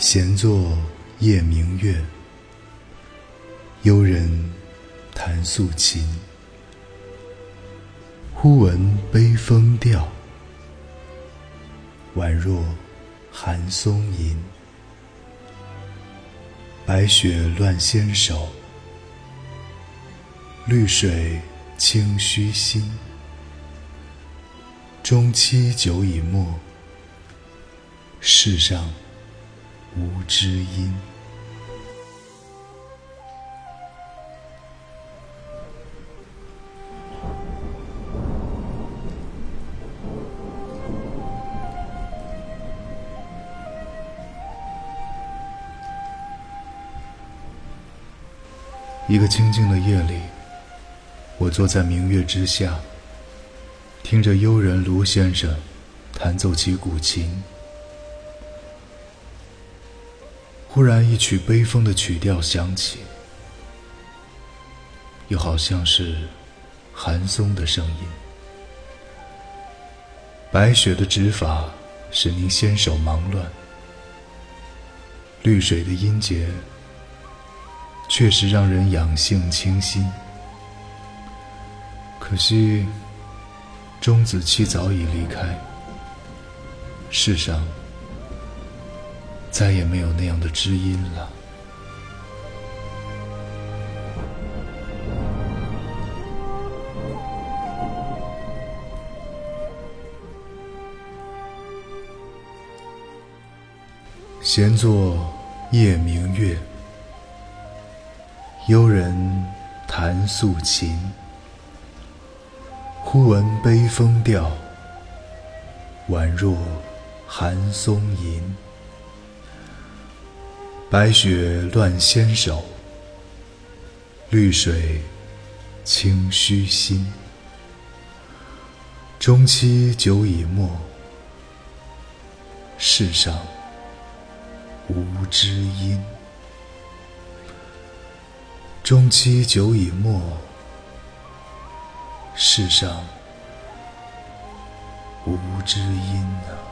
闲坐夜明月，幽人弹素琴。忽闻悲风调，宛若寒松吟。白雪乱纤手，绿水清虚心。中期久已没，世上。无知音。一个清静的夜里，我坐在明月之下，听着幽人卢先生弹奏起古琴。忽然，一曲悲风的曲调响起，又好像是寒松的声音。白雪的指法使您纤手忙乱，绿水的音节确实让人养性清新。可惜，钟子期早已离开，世上。再也没有那样的知音了。闲坐夜明月，幽人弹素琴。忽闻悲风调，宛若寒松吟。白雪乱纤手，绿水清虚心。中期久已没，世上无知音。中期久已没，世上无知音啊。